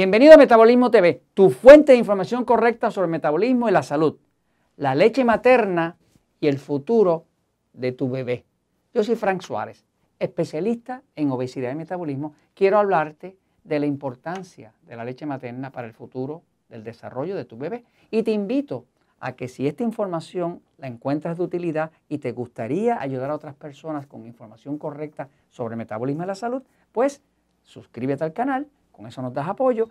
Bienvenido a Metabolismo TV, tu fuente de información correcta sobre metabolismo y la salud, la leche materna y el futuro de tu bebé. Yo soy Frank Suárez, especialista en obesidad y metabolismo. Quiero hablarte de la importancia de la leche materna para el futuro del desarrollo de tu bebé y te invito a que si esta información la encuentras de utilidad y te gustaría ayudar a otras personas con información correcta sobre metabolismo y la salud, pues suscríbete al canal con eso nos das apoyo.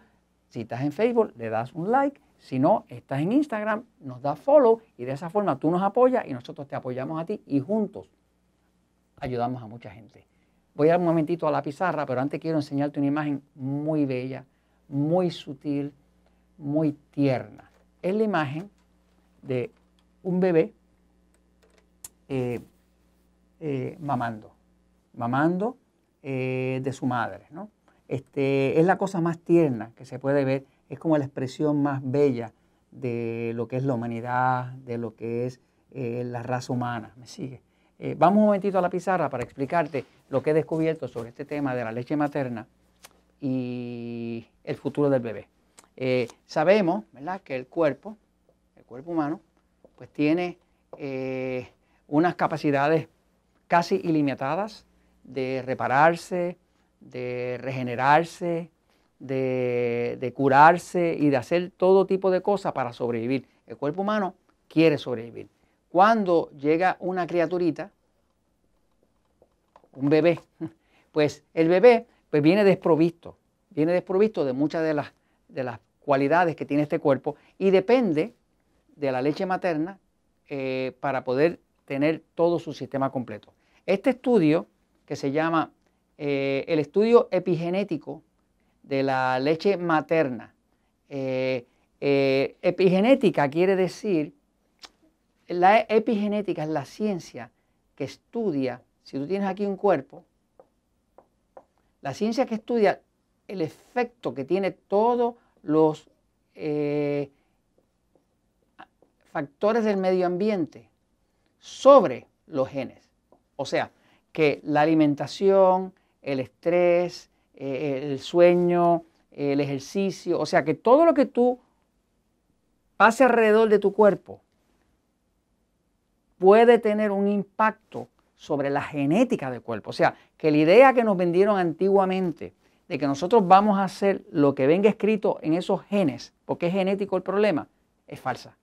Si estás en Facebook, le das un like. Si no, estás en Instagram, nos das follow y de esa forma tú nos apoyas y nosotros te apoyamos a ti y juntos ayudamos a mucha gente. Voy a dar un momentito a la pizarra, pero antes quiero enseñarte una imagen muy bella, muy sutil, muy tierna. Es la imagen de un bebé eh, eh, mamando, mamando eh, de su madre, ¿no? Este, es la cosa más tierna que se puede ver, es como la expresión más bella de lo que es la humanidad, de lo que es eh, la raza humana. ¿Me sigue? Eh, vamos un momentito a la pizarra para explicarte lo que he descubierto sobre este tema de la leche materna y el futuro del bebé. Eh, sabemos ¿verdad? que el cuerpo, el cuerpo humano, pues tiene unas capacidades casi ilimitadas de repararse, de regenerarse, de, curarse y de hacer todo tipo de cosas para sobrevivir. El cuerpo humano quiere sobrevivir. Cuando llega una criaturita, un bebé, pues el bebé pues viene desprovisto, viene desprovisto de muchas de las, de las cualidades que tiene este cuerpo y depende de la leche materna eh, para poder tener todo su sistema completo. Este estudio, que se llama eh, el estudio epigenético de la leche materna. Eh, eh, epigenética quiere decir, la epigenética es la ciencia que estudia, si tú tienes aquí un cuerpo, la ciencia que estudia el efecto que tiene todos los factores del medio ambiente sobre los genes. O sea, que la alimentación, el estrés, eh, el sueño, el ejercicio, o sea que todo lo que tú pase alrededor de tu cuerpo puede tener un impacto sobre la genética del cuerpo. O sea, que la idea que nos vendieron antiguamente de que nosotros vamos a hacer lo que venga escrito en esos genes, porque es genético el problema, es falsa.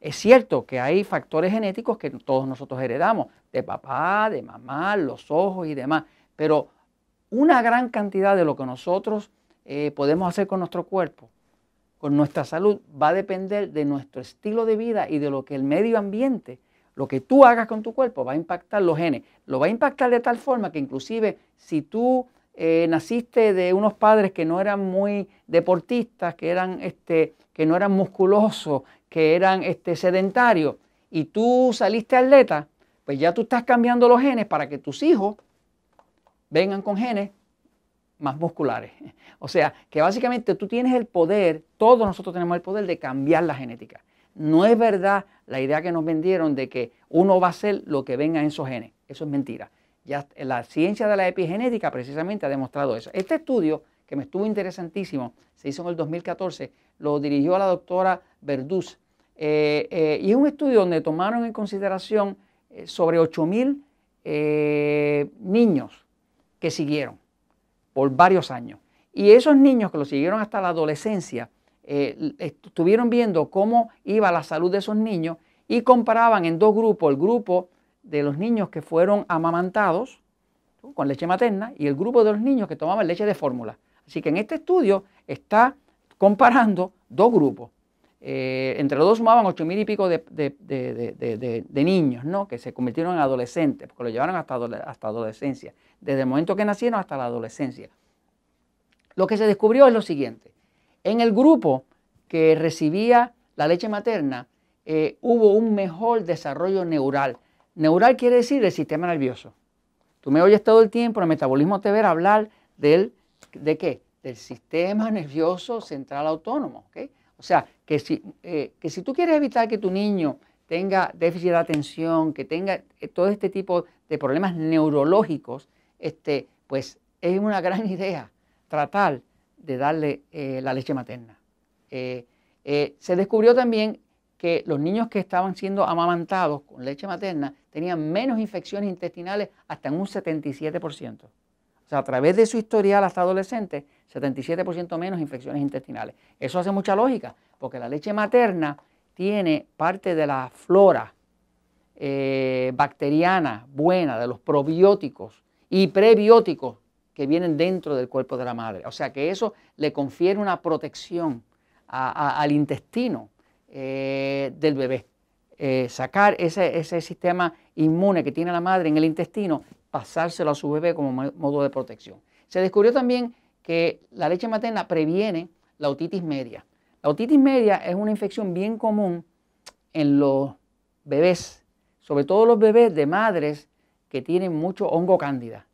Es cierto que hay factores genéticos que todos nosotros heredamos, de papá, de mamá, los ojos y demás, pero una gran cantidad de lo que nosotros eh, podemos hacer con nuestro cuerpo, con nuestra salud, va a depender de nuestro estilo de vida y de lo que el medio ambiente, lo que tú hagas con tu cuerpo, va a impactar los genes. Lo va a impactar de tal forma que inclusive si tú eh, naciste de unos padres que no eran muy deportistas, que, eran, este, que no eran musculosos, que eran este, sedentarios, y tú saliste atleta, pues ya tú estás cambiando los genes para que tus hijos vengan con genes más musculares. O sea, que básicamente tú tienes el poder, todos nosotros tenemos el poder de cambiar la genética. No es verdad la idea que nos vendieron de que uno va a ser lo que venga en esos genes. Eso es mentira. Ya la ciencia de la epigenética precisamente ha demostrado eso. Este estudio, que me estuvo interesantísimo, se hizo en el 2014, lo dirigió la doctora Verduz. Eh, eh, y es un estudio donde tomaron en consideración eh, sobre 8.000 niños que siguieron por varios años. Y esos niños que lo siguieron hasta la adolescencia, eh, estuvieron viendo cómo iba la salud de esos niños y comparaban en dos grupos, el grupo de los niños que fueron amamantados con leche materna y el grupo de los niños que tomaban leche de fórmula. Así que en este estudio está comparando dos grupos. Eh, entre los dos sumaban ocho mil y pico de, niños, ¿no? Que se convirtieron en adolescentes, porque lo llevaron hasta, adolescencia, desde el momento que nacieron hasta la adolescencia. Lo que se descubrió es lo siguiente. En el grupo que recibía la leche materna, eh, hubo un mejor desarrollo neural. Neural quiere decir el sistema nervioso. Tú me oyes todo el tiempo en el metabolismo te hablar del, ¿de qué? Del sistema nervioso central autónomo. ¿okay? O sea, que si, eh, que si tú quieres evitar que tu niño tenga déficit de atención, que tenga eh, todo este tipo de problemas neurológicos, este, pues es una gran idea tratar de darle eh, la leche materna. Se descubrió también que los niños que estaban siendo amamantados con leche materna tenían menos infecciones intestinales hasta en un 77%. O sea, a través de su historial hasta adolescente, 77% menos infecciones intestinales. Eso hace mucha lógica, porque la leche materna tiene parte de la flora eh, bacteriana buena, de los probióticos y prebióticos que vienen dentro del cuerpo de la madre. O sea que eso le confiere una protección al intestino eh, del bebé. Eh, sacar ese, ese sistema inmune que tiene la madre en el intestino pasárselo a su bebé como modo de protección. Se descubrió también que la leche materna previene la otitis media. La otitis media es una infección bien común en los bebés, sobre todo los bebés de madres que tienen mucho hongo cándida.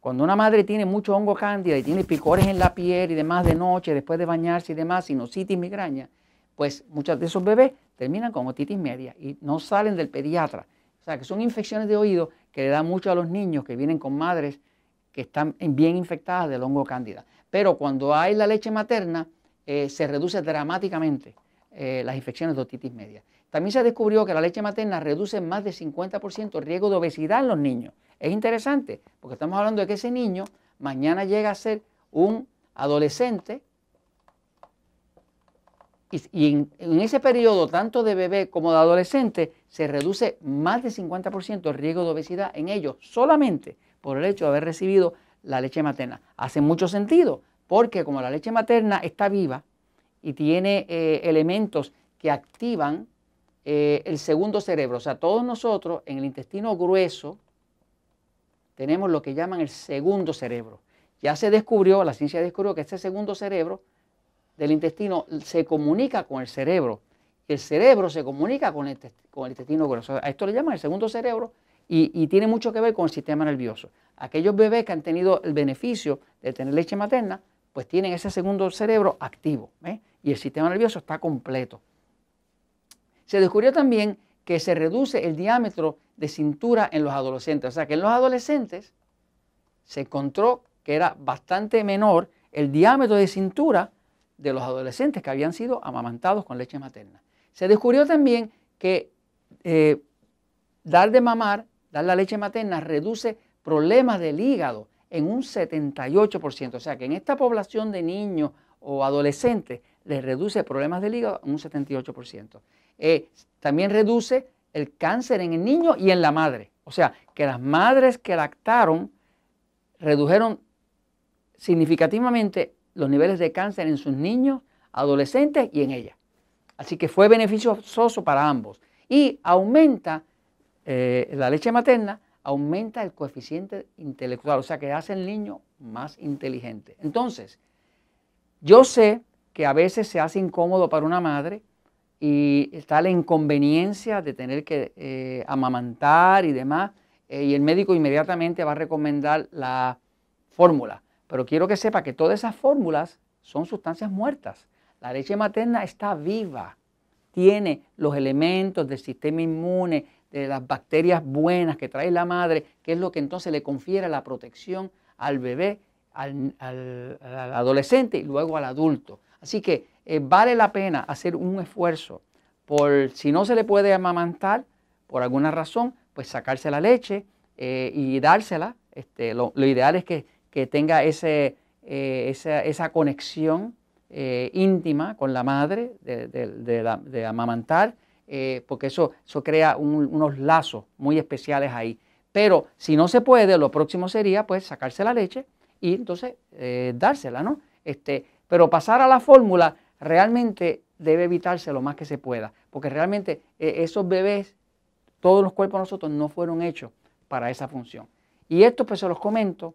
Cuando una madre tiene mucho hongo cándida y tiene picores en la piel y demás de noche, después de bañarse y demás, sinusitis, migraña, pues muchos de esos bebés terminan con otitis media y no salen del pediatra. O sea, que son infecciones de oído que le dan mucho a los niños que vienen con madres que están bien infectadas del hongo cándida. Pero cuando hay la leche materna, eh, se reduce dramáticamente eh, las infecciones de otitis media. También se descubrió que la leche materna reduce más de 50% el riesgo de obesidad en los niños. Es interesante, porque estamos hablando de que ese niño mañana llega a ser un adolescente y, en, ese periodo, tanto de bebé como de adolescente, se reduce más del 50% el riesgo de obesidad en ellos, solamente por el hecho de haber recibido la leche materna. Hace mucho sentido, porque como la leche materna está viva y tiene eh, elementos que activan eh, el segundo cerebro, o sea, todos nosotros en el intestino grueso tenemos lo que llaman el segundo cerebro. Ya se descubrió, la ciencia descubrió que este segundo cerebro del intestino se comunica con el cerebro. El cerebro se comunica con el, intestino grueso. A esto le llaman el segundo cerebro y, tiene mucho que ver con el sistema nervioso. Aquellos bebés que han tenido el beneficio de tener leche materna, pues tienen ese segundo cerebro activo y el sistema nervioso está completo. Se descubrió también que se reduce el diámetro de cintura en los adolescentes. O sea que en los adolescentes se encontró que era bastante menor el diámetro de cintura de los adolescentes que habían sido amamantados con leche materna. Se descubrió también que eh, dar de mamar, dar la leche materna, reduce problemas del hígado en un 78%. O sea que en esta población de niños o adolescentes les reduce problemas del hígado en un 78%. Eh, también reduce el cáncer en el niño y en la madre. O sea que las madres que lactaron redujeron significativamente los niveles de cáncer en sus niños, adolescentes y en ella. Así que fue beneficioso para ambos. Y aumenta eh, la leche materna, aumenta el coeficiente intelectual, o sea que hace el niño más inteligente. Entonces, yo sé que a veces se hace incómodo para una madre y está la inconveniencia de tener que eh, amamantar y demás, eh, y el médico inmediatamente va a recomendar la fórmula. Pero quiero que sepa que todas esas fórmulas son sustancias muertas. La leche materna está viva, tiene los elementos del sistema inmune, de las bacterias buenas que trae la madre, que es lo que entonces le confiere la protección al bebé, al, adolescente y luego al adulto. Así que eh, vale la pena hacer un esfuerzo por, si no se le puede amamantar por alguna razón, pues sacarse la leche eh, y dársela. Este, lo ideal es que que tenga ese, eh, esa, conexión eh, íntima con la madre de, amamantar, eh, porque eso, eso crea unos lazos muy especiales ahí. Pero si no se puede, lo próximo sería pues sacarse la leche y entonces dársela, ¿no? Este, pero pasar a la fórmula realmente debe evitarse lo más que se pueda, porque realmente esos bebés, todos los cuerpos de nosotros no fueron hechos para esa función. Y esto pues se los comento